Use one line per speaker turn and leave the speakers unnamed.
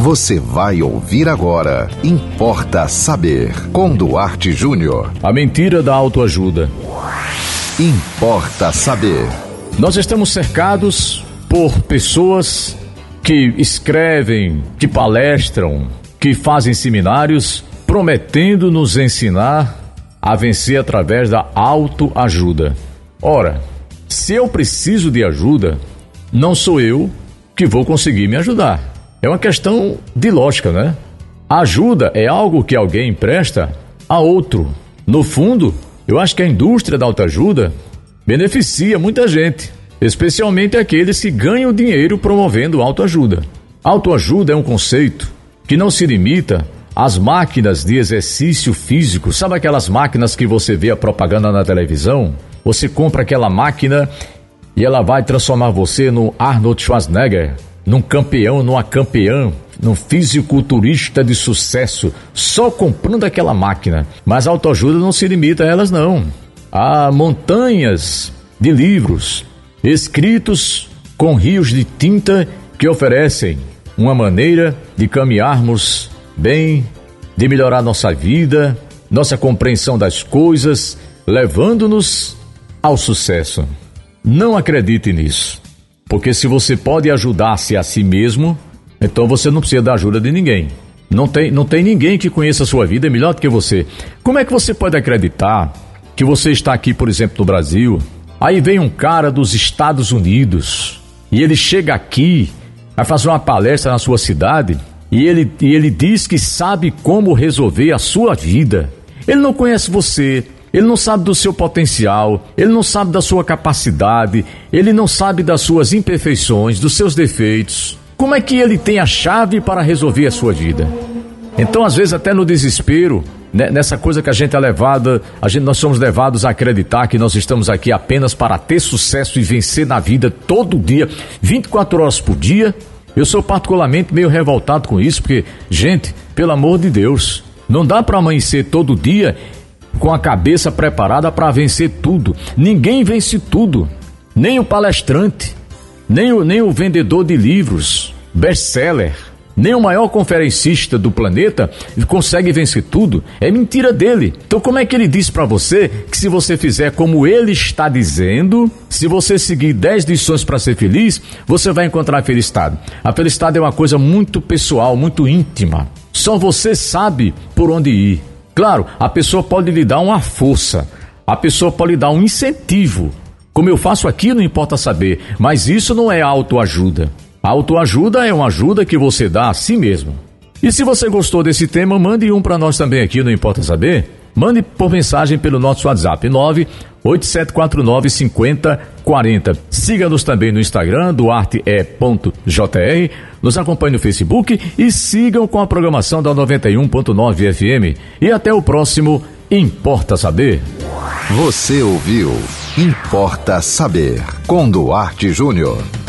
Você vai ouvir agora. Importa saber. Com Duarte Júnior.
A mentira da autoajuda.
Importa saber.
Nós estamos cercados por pessoas que escrevem, que palestram, que fazem seminários prometendo nos ensinar a vencer através da autoajuda. Ora, se eu preciso de ajuda, não sou eu que vou conseguir me ajudar. É uma questão de lógica, né? Ajuda é algo que alguém empresta a outro. No fundo, eu acho que a indústria da autoajuda beneficia muita gente, especialmente aqueles que ganham dinheiro promovendo autoajuda. Autoajuda é um conceito que não se limita às máquinas de exercício físico. Sabe aquelas máquinas que você vê a propaganda na televisão? Você compra aquela máquina e ela vai transformar você no Arnold Schwarzenegger num campeão, numa campeã, num fisiculturista de sucesso, só comprando aquela máquina. Mas a autoajuda não se limita a elas, não. Há montanhas de livros escritos com rios de tinta que oferecem uma maneira de caminharmos bem, de melhorar nossa vida, nossa compreensão das coisas, levando-nos ao sucesso. Não acredite nisso. Porque se você pode ajudar-se a si mesmo, então você não precisa da ajuda de ninguém. Não tem, não tem ninguém que conheça a sua vida melhor do que você. Como é que você pode acreditar que você está aqui, por exemplo, no Brasil? Aí vem um cara dos Estados Unidos e ele chega aqui, vai fazer uma palestra na sua cidade e ele, e ele diz que sabe como resolver a sua vida. Ele não conhece você, ele não sabe do seu potencial, ele não sabe da sua capacidade, ele não sabe das suas imperfeições, dos seus defeitos. Como é que ele tem a chave para resolver a sua vida? Então, às vezes, até no desespero, né, nessa coisa que a gente é levada, a gente, nós somos levados a acreditar que nós estamos aqui apenas para ter sucesso e vencer na vida todo dia, 24 horas por dia. Eu sou particularmente meio revoltado com isso, porque, gente, pelo amor de Deus, não dá para amanhecer todo dia com a cabeça preparada para vencer tudo. Ninguém vence tudo, nem o palestrante, nem o, nem o vendedor de livros, best-seller, nem o maior conferencista do planeta consegue vencer tudo. É mentira dele. Então, como é que ele diz para você que se você fizer como ele está dizendo, se você seguir 10 lições para ser feliz, você vai encontrar a felicidade? A felicidade é uma coisa muito pessoal, muito íntima. Só você sabe por onde ir. Claro, a pessoa pode lhe dar uma força, a pessoa pode lhe dar um incentivo. Como eu faço aqui, não importa saber, mas isso não é autoajuda. Autoajuda é uma ajuda que você dá a si mesmo. E se você gostou desse tema, mande um para nós também aqui, não importa saber. Mande por mensagem pelo nosso WhatsApp 98749 5040. Siga-nos também no Instagram, duarte.jr. Nos acompanhe no Facebook e sigam com a programação da 91.9 FM. E até o próximo Importa Saber.
Você ouviu Importa Saber com Duarte Júnior.